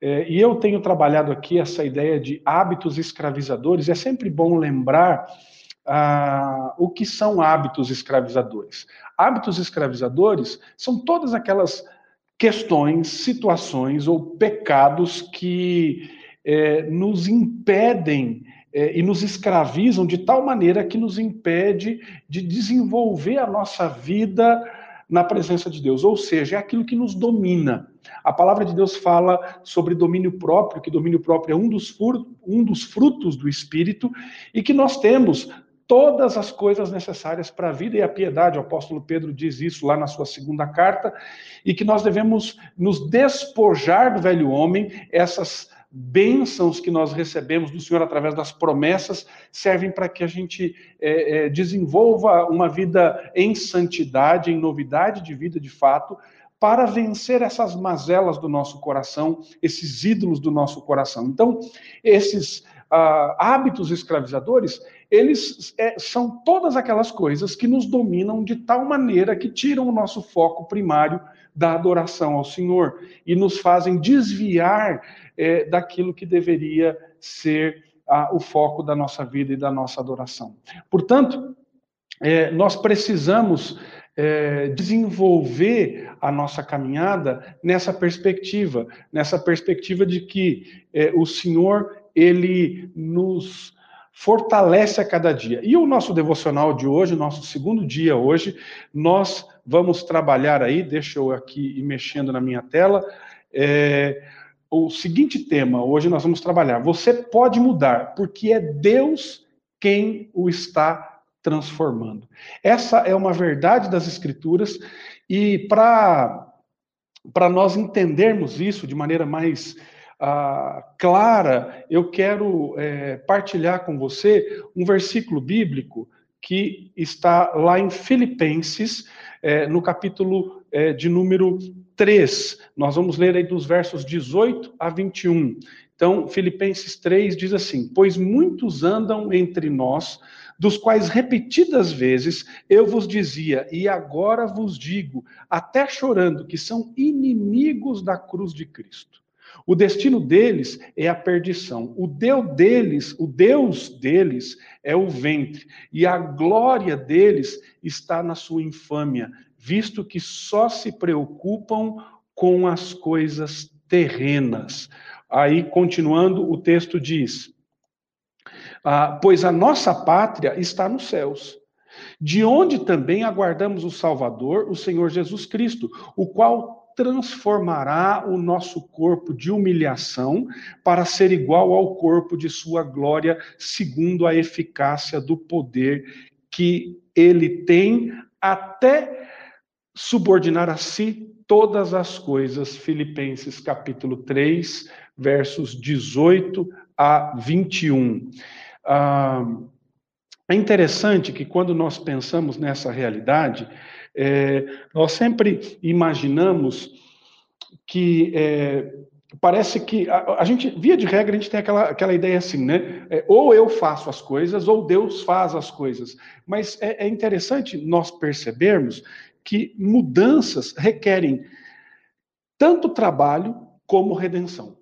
É, e eu tenho trabalhado aqui essa ideia de hábitos escravizadores. É sempre bom lembrar ah, o que são hábitos escravizadores. Hábitos escravizadores são todas aquelas questões, situações ou pecados que é, nos impedem é, e nos escravizam de tal maneira que nos impede de desenvolver a nossa vida na presença de Deus, ou seja, é aquilo que nos domina. A palavra de Deus fala sobre domínio próprio, que domínio próprio é um dos, um dos frutos do Espírito, e que nós temos todas as coisas necessárias para a vida e a piedade. O apóstolo Pedro diz isso lá na sua segunda carta, e que nós devemos nos despojar do velho homem, essas bênçãos que nós recebemos do Senhor através das promessas servem para que a gente é, é, desenvolva uma vida em santidade, em novidade de vida de fato, para vencer essas mazelas do nosso coração, esses ídolos do nosso coração. Então, esses ah, hábitos escravizadores, eles é, são todas aquelas coisas que nos dominam de tal maneira que tiram o nosso foco primário da adoração ao Senhor e nos fazem desviar é, daquilo que deveria ser o foco da nossa vida e da nossa adoração. Portanto, é, nós precisamos é, desenvolver a nossa caminhada nessa perspectiva, nessa perspectiva de que é, o Senhor ele nos fortalece a cada dia. E o nosso devocional de hoje, nosso segundo dia hoje, nós vamos trabalhar aí, deixa eu aqui ir mexendo na minha tela, é, o seguinte tema, hoje nós vamos trabalhar. Você pode mudar, porque é Deus quem o está transformando. Essa é uma verdade das Escrituras, e para nós entendermos isso de maneira mais ah, clara, eu quero é, partilhar com você um versículo bíblico que está lá em Filipenses, é, no capítulo é, de número 3. Nós vamos ler aí dos versos 18 a 21. Então, Filipenses 3 diz assim: Pois muitos andam entre nós, dos quais repetidas vezes eu vos dizia, e agora vos digo, até chorando, que são inimigos da cruz de Cristo. O destino deles é a perdição. O Deus deles, o Deus deles é o ventre, e a glória deles está na sua infâmia, visto que só se preocupam com as coisas terrenas. Aí, continuando, o texto diz: ah, Pois a nossa pátria está nos céus, de onde também aguardamos o Salvador, o Senhor Jesus Cristo, o qual transformará o nosso corpo de humilhação para ser igual ao corpo de sua glória, segundo a eficácia do poder que ele tem, até subordinar a si todas as coisas. Filipenses capítulo 3, versos 18 a 21. Ah, é interessante que quando nós pensamos nessa realidade, é, nós sempre imaginamos que é, parece que a, a, gente, via de regra, a gente tem aquela, aquela ideia assim, né? É, ou eu faço as coisas, ou Deus faz as coisas. Mas é, é interessante nós percebermos que mudanças requerem tanto trabalho como redenção.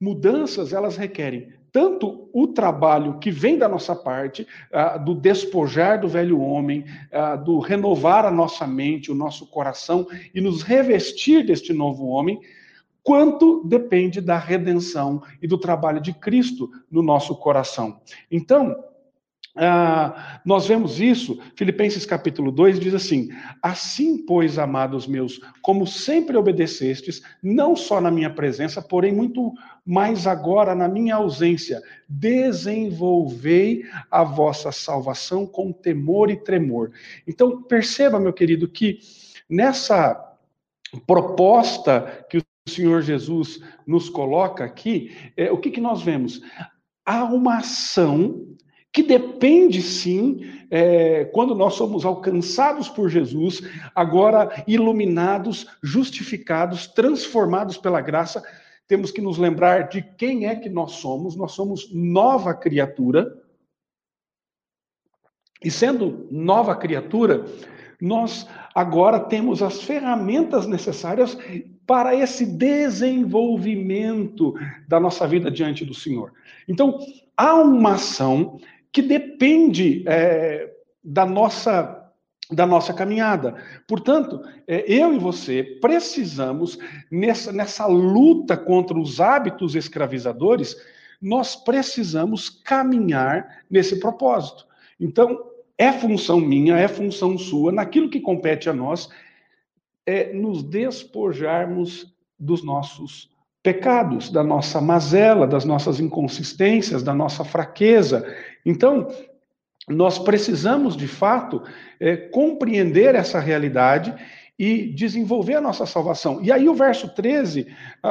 Mudanças, elas requerem tanto o trabalho que vem da nossa parte, uh, do despojar do velho homem, uh, do renovar a nossa mente, o nosso coração e nos revestir deste novo homem, quanto depende da redenção e do trabalho de Cristo no nosso coração. Então, ah, nós vemos isso, Filipenses capítulo 2 diz assim: Assim, pois, amados meus, como sempre obedecestes, não só na minha presença, porém muito mais agora na minha ausência, desenvolvei a vossa salvação com temor e tremor. Então, perceba, meu querido, que nessa proposta que o Senhor Jesus nos coloca aqui, é, o que, que nós vemos? Há uma ação que depende sim, é, quando nós somos alcançados por Jesus, agora iluminados, justificados, transformados pela graça, temos que nos lembrar de quem é que nós somos. Nós somos nova criatura. E sendo nova criatura, nós agora temos as ferramentas necessárias para esse desenvolvimento da nossa vida diante do Senhor. Então, há uma ação que depende é, da nossa da nossa caminhada. Portanto, é, eu e você precisamos, nessa, nessa luta contra os hábitos escravizadores, nós precisamos caminhar nesse propósito. Então, é função minha, é função sua, naquilo que compete a nós, é nos despojarmos dos nossos pecados, da nossa mazela, das nossas inconsistências, da nossa fraqueza. Então, nós precisamos, de fato, é, compreender essa realidade e desenvolver a nossa salvação. E aí, o verso 13,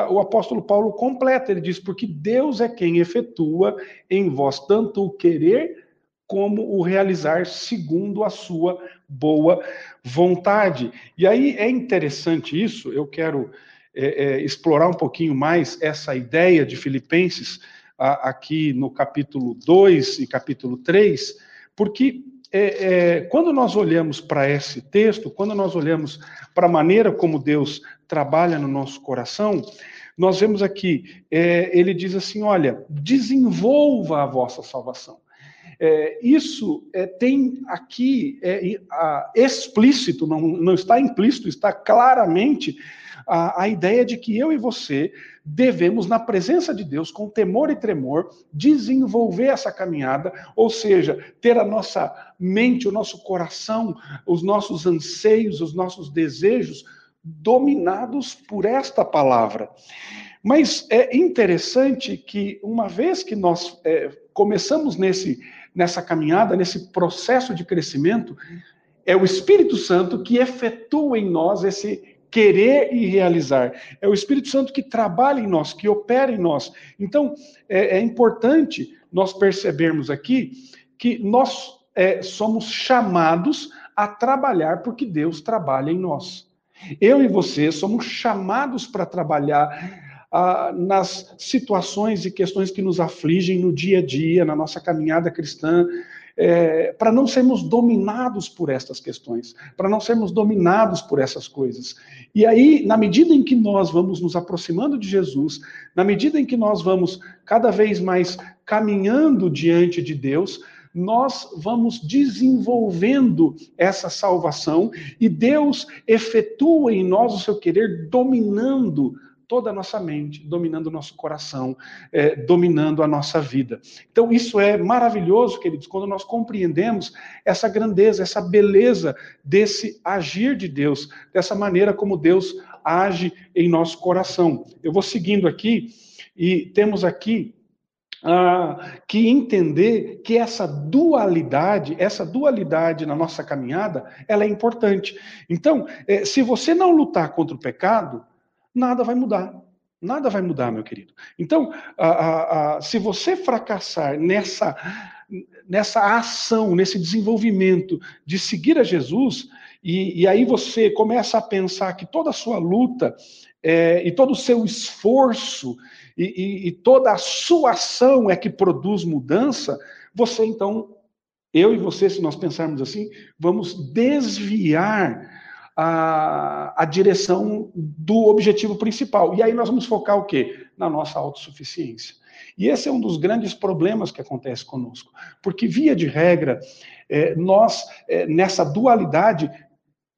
o apóstolo Paulo completa, ele diz: Porque Deus é quem efetua em vós tanto o querer como o realizar segundo a sua boa vontade. E aí é interessante isso, eu quero é, é, explorar um pouquinho mais essa ideia de Filipenses a, aqui no capítulo 2 e capítulo 3, porque é, é, quando nós olhamos para esse texto, quando nós olhamos para a maneira como Deus trabalha no nosso coração, nós vemos aqui, é, ele diz assim: olha, desenvolva a vossa salvação. É, isso é, tem aqui é, explícito, não, não está implícito, está claramente a, a ideia de que eu e você devemos, na presença de Deus, com temor e tremor, desenvolver essa caminhada, ou seja, ter a nossa mente, o nosso coração, os nossos anseios, os nossos desejos dominados por esta palavra. Mas é interessante que, uma vez que nós é, começamos nesse, nessa caminhada, nesse processo de crescimento, é o Espírito Santo que efetua em nós esse querer e realizar. É o Espírito Santo que trabalha em nós, que opera em nós. Então, é, é importante nós percebermos aqui que nós é, somos chamados a trabalhar porque Deus trabalha em nós. Eu e você somos chamados para trabalhar ah, nas situações e questões que nos afligem no dia a dia, na nossa caminhada cristã, é, para não sermos dominados por estas questões, para não sermos dominados por essas coisas. E aí, na medida em que nós vamos nos aproximando de Jesus, na medida em que nós vamos cada vez mais caminhando diante de Deus, nós vamos desenvolvendo essa salvação e Deus efetua em nós o seu querer, dominando toda a nossa mente, dominando o nosso coração, é, dominando a nossa vida. Então, isso é maravilhoso, queridos, quando nós compreendemos essa grandeza, essa beleza desse agir de Deus, dessa maneira como Deus age em nosso coração. Eu vou seguindo aqui e temos aqui ah, que entender que essa dualidade, essa dualidade na nossa caminhada, ela é importante. Então, eh, se você não lutar contra o pecado, nada vai mudar. Nada vai mudar, meu querido. Então, a, a, a, se você fracassar nessa, nessa ação, nesse desenvolvimento de seguir a Jesus, e, e aí você começa a pensar que toda a sua luta é, e todo o seu esforço e, e, e toda a sua ação é que produz mudança, você então, eu e você, se nós pensarmos assim, vamos desviar a, a direção do objetivo principal. E aí nós vamos focar o quê? Na nossa autossuficiência. E esse é um dos grandes problemas que acontece conosco, porque, via de regra, é, nós, é, nessa dualidade,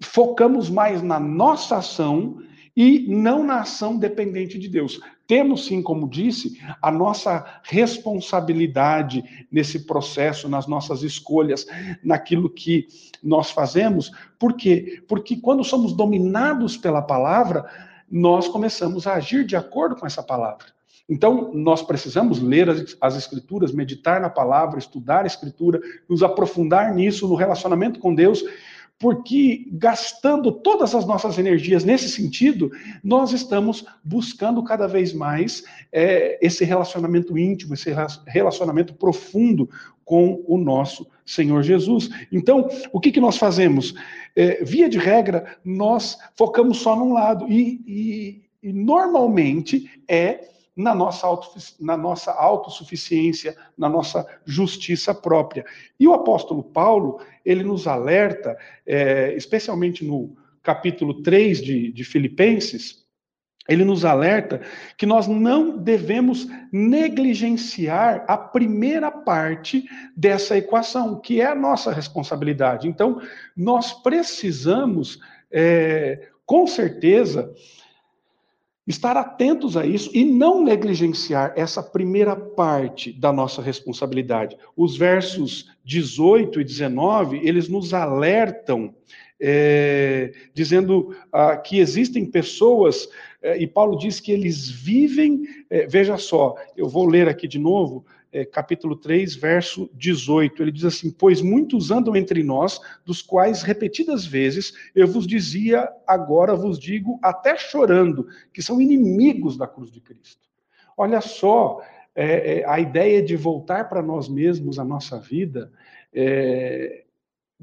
focamos mais na nossa ação e não na ação dependente de Deus. Temos sim, como disse, a nossa responsabilidade nesse processo, nas nossas escolhas, naquilo que nós fazemos. Por quê? Porque quando somos dominados pela palavra, nós começamos a agir de acordo com essa palavra. Então, nós precisamos ler as, as, Escrituras, meditar na palavra, estudar a Escritura, nos aprofundar nisso, no relacionamento com Deus, porque gastando todas as nossas energias nesse sentido, nós estamos buscando cada vez mais é, esse relacionamento íntimo, esse relacionamento profundo com o nosso Senhor Jesus. Então, o que, que nós fazemos? É, via de regra, nós focamos só num lado, e, e, e normalmente é na nossa, auto, na nossa autossuficiência, na nossa justiça própria. E o apóstolo Paulo, ele nos alerta, é, especialmente no capítulo 3 de, de Filipenses, ele nos alerta que nós não devemos negligenciar a primeira parte dessa equação, que é a nossa responsabilidade. Então, nós precisamos, é, com certeza, estar atentos a isso e não negligenciar essa primeira parte da nossa responsabilidade. Os versos 18 e 19, eles nos alertam, é, dizendo ah, que existem pessoas é, e Paulo diz que eles vivem, é, veja só, eu vou ler aqui de novo, é, capítulo 3, verso 18. Ele diz assim: Pois muitos andam entre nós, dos quais repetidas vezes eu vos dizia, agora vos digo, até chorando, que são inimigos da cruz de Cristo. Olha só, é, é, a ideia de voltar para nós mesmos a nossa vida é,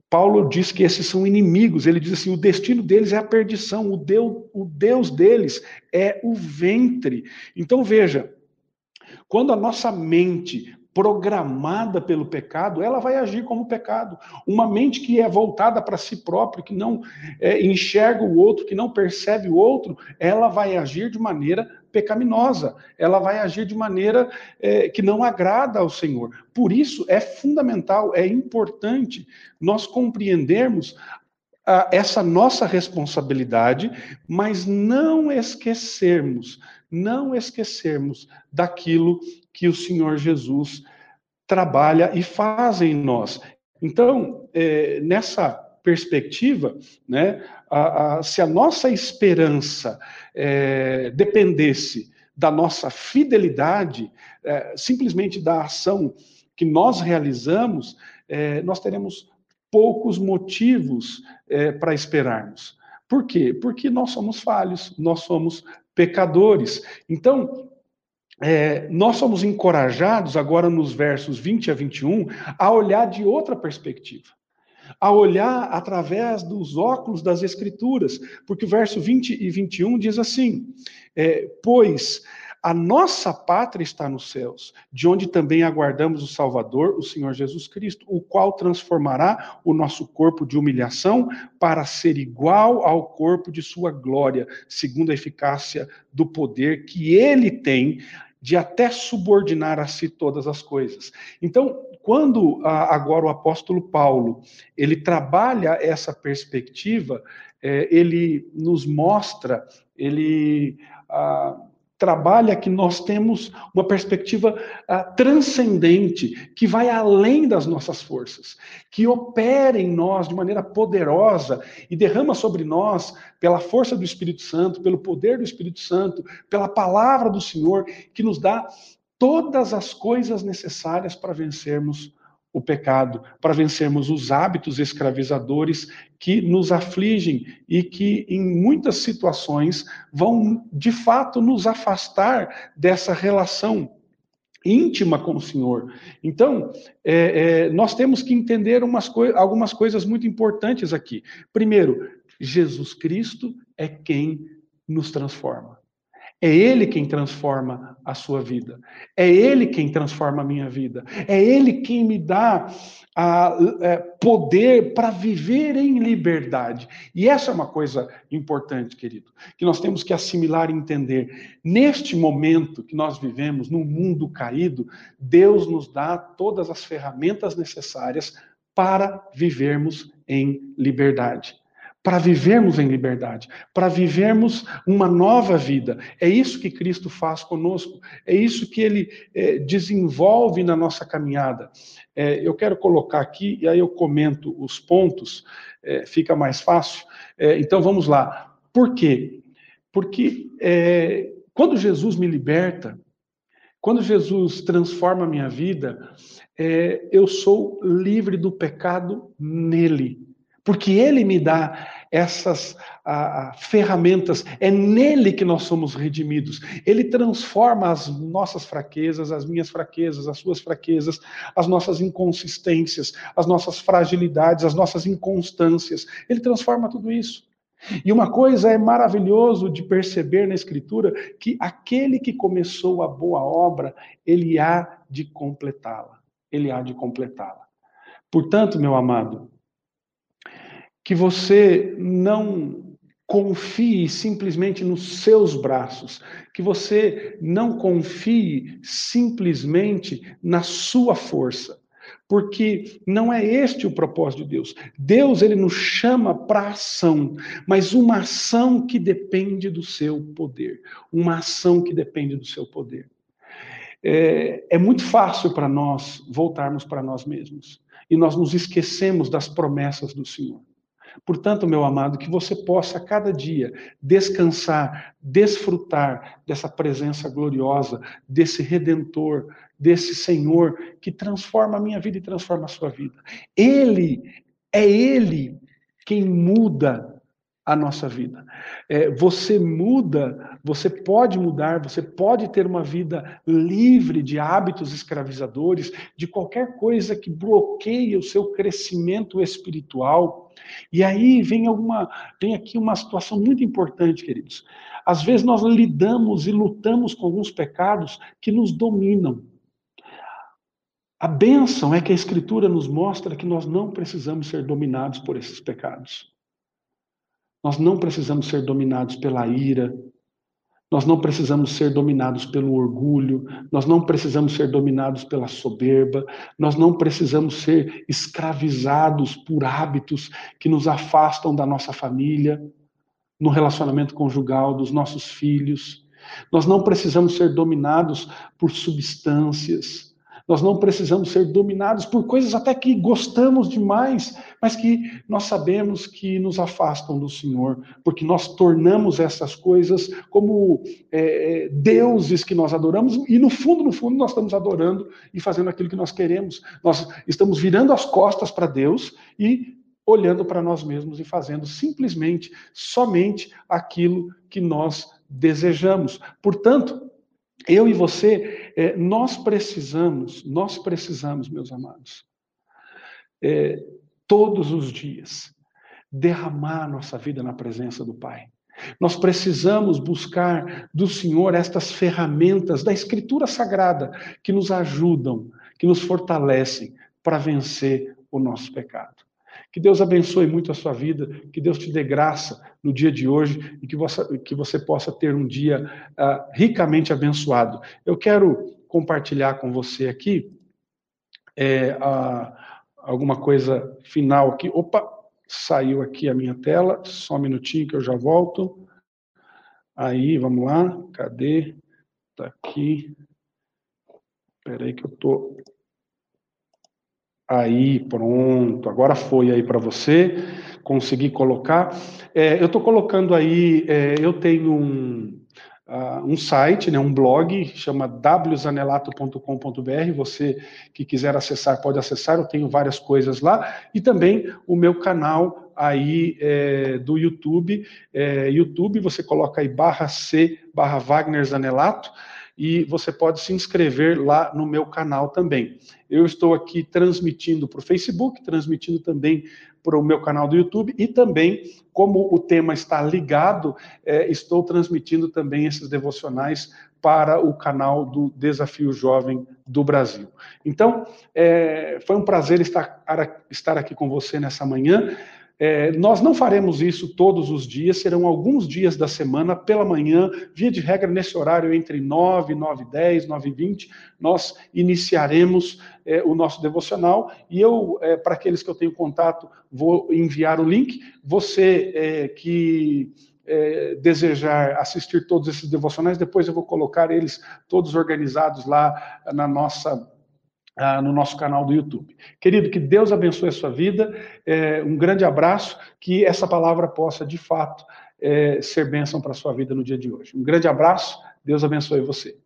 Paulo diz que esses são inimigos. Ele diz assim: o destino deles é a perdição, o Deus, o Deus deles é o ventre. Então veja, quando a nossa mente programada pelo pecado, ela vai agir como pecado. Uma mente que é voltada para si própria, que não é, enxerga o outro, que não percebe o outro, ela vai agir de maneira pecaminosa. Ela vai agir de maneira é, que não agrada ao Senhor. Por isso é fundamental, é importante nós compreendermos a, essa nossa responsabilidade, mas não esquecermos, não esquecermos daquilo que o Senhor Jesus trabalha e faz em nós. Então, é, nessa perspectiva, né, a, a, se a nossa esperança é, dependesse da nossa fidelidade, é, simplesmente da ação que nós realizamos, é, nós teremos poucos motivos é, para esperarmos. Por quê? Porque nós somos falhos, nós somos pecadores. Então, é, nós somos encorajados, agora nos versos 20 a 21, a olhar de outra perspectiva. A olhar através dos óculos das Escrituras, porque o verso 20 e 21 diz assim: é, Pois a nossa pátria está nos céus, de onde também aguardamos o Salvador, o Senhor Jesus Cristo, o qual transformará o nosso corpo de humilhação para ser igual ao corpo de sua glória, segundo a eficácia do poder que ele tem de até subordinar a si todas as coisas. Então, quando agora o apóstolo Paulo ele trabalha essa perspectiva, é, ele nos mostra, ele ah, trabalha que nós temos uma perspectiva uh, transcendente, que vai além das nossas forças, que opera em nós de maneira poderosa e derrama sobre nós, pela força do Espírito Santo, pelo poder do Espírito Santo, pela palavra do Senhor, que nos dá todas as coisas necessárias para vencermos o pecado, para vencermos os hábitos escravizadores que nos afligem e que, em muitas situações, vão de fato nos afastar dessa relação íntima com o Senhor. Então, é, é, nós temos que entender coi algumas coisas muito importantes aqui. Primeiro, Jesus Cristo é quem nos transforma. É Ele quem transforma a sua vida. É Ele quem transforma a minha vida. É Ele quem me dá a, é, poder para viver em liberdade. E essa é uma coisa importante, querido, que nós temos que assimilar e entender. Neste momento que nós vivemos, no mundo caído, Deus nos dá todas as ferramentas necessárias para vivermos em liberdade para vivermos em liberdade, para vivermos uma nova vida. É isso que Cristo faz conosco, é isso que ele é, desenvolve na nossa caminhada. É, eu quero colocar aqui, e aí eu comento os pontos, é, fica mais fácil. É, então vamos lá. Por quê? Porque é, quando Jesus me liberta, quando Jesus transforma a minha vida, é, eu sou livre do pecado nele porque Ele me dá essas ferramentas, é nele que nós somos redimidos. Ele transforma as nossas fraquezas, as minhas fraquezas, as suas fraquezas, as nossas inconsistências, as nossas fragilidades, as nossas inconstâncias. Ele transforma tudo isso. E uma coisa é maravilhoso de perceber na Escritura que aquele que começou a boa obra, ele há de completá-la. Ele há de completá-la. Portanto, meu amado, que você não confie simplesmente nos seus braços, que você não confie simplesmente na sua força, porque não é este o propósito de Deus. Deus ele nos chama para ação, mas uma ação que depende do seu poder, uma ação que depende do seu poder. É, é muito fácil para nós voltarmos para nós mesmos e nós nos esquecemos das promessas do Senhor. Portanto, meu amado, que você possa cada dia descansar, desfrutar dessa presença gloriosa, desse redentor, desse Senhor que transforma a minha vida e transforma a sua vida. Ele, é Ele quem muda a nossa vida. É, você muda, você pode mudar, você pode ter uma vida livre de hábitos escravizadores, de qualquer coisa que bloqueie o seu crescimento espiritual. E aí vem alguma, vem aqui uma situação muito importante, queridos. Às vezes nós lidamos e lutamos com alguns pecados que nos dominam. A bênção é que a Escritura nos mostra que nós não precisamos ser dominados por esses pecados. Nós não precisamos ser dominados pela ira, nós não precisamos ser dominados pelo orgulho, nós não precisamos ser dominados pela soberba, nós não precisamos ser escravizados por hábitos que nos afastam da nossa família, no relacionamento conjugal, dos nossos filhos. Nós não precisamos ser dominados por substâncias, nós não precisamos ser dominados por coisas até que gostamos demais, mas que nós sabemos que nos afastam do Senhor, porque nós tornamos essas coisas como é, é, deuses que nós adoramos, e no fundo, no fundo, nós estamos adorando e fazendo aquilo que nós queremos. Nós estamos virando as costas para Deus e olhando para nós mesmos e fazendo simplesmente, somente aquilo que nós desejamos. Portanto, eu e você, é, nós precisamos, nós precisamos, meus amados, é, todos os dias, derramar nossa vida na presença do Pai. Nós precisamos buscar do Senhor estas ferramentas da Escritura Sagrada que nos ajudam, que nos fortalecem para vencer o nosso pecado. Que Deus abençoe muito a sua vida, que Deus te dê graça no dia de hoje e que você, que você possa ter um dia uh, ricamente abençoado. Eu quero compartilhar com você aqui é, alguma coisa final aqui. Opa, saiu aqui a minha tela, só um minutinho que eu já volto. Aí, vamos lá, cadê? Tá aqui. Espera aí que eu tô Aí, pronto, agora foi aí para você, consegui colocar. É, eu estou colocando aí, é, eu tenho um, uh, um site, né, um blog, chama wzanelato.com.br, você que quiser acessar pode acessar, eu tenho várias coisas lá, e também o meu canal aí é, do YouTube, é, YouTube, você coloca aí barra C, barra Wagner Zanelato, e você pode se inscrever lá no meu canal também. Eu estou aqui transmitindo para o Facebook, transmitindo também para o meu canal do YouTube e também, como o tema está ligado, é, estou transmitindo também esses devocionais para o canal do Desafio Jovem do Brasil. Então, é, foi um prazer estar, estar aqui com você nessa manhã. É, nós não faremos isso todos os dias, serão alguns dias da semana, pela manhã, via de regra, nesse horário entre 9, 9 10, 9 20, nós iniciaremos é, o nosso devocional e eu, é, para aqueles que eu tenho contato, vou enviar o link. Você é, que é, desejar assistir todos esses devocionais, depois eu vou colocar eles todos organizados lá na nossa ah, no nosso canal do YouTube. Querido, que Deus abençoe a sua vida, é, um grande abraço, que essa palavra possa, de fato, é, ser bênção para a sua vida no dia de hoje. Um grande abraço, Deus abençoe você.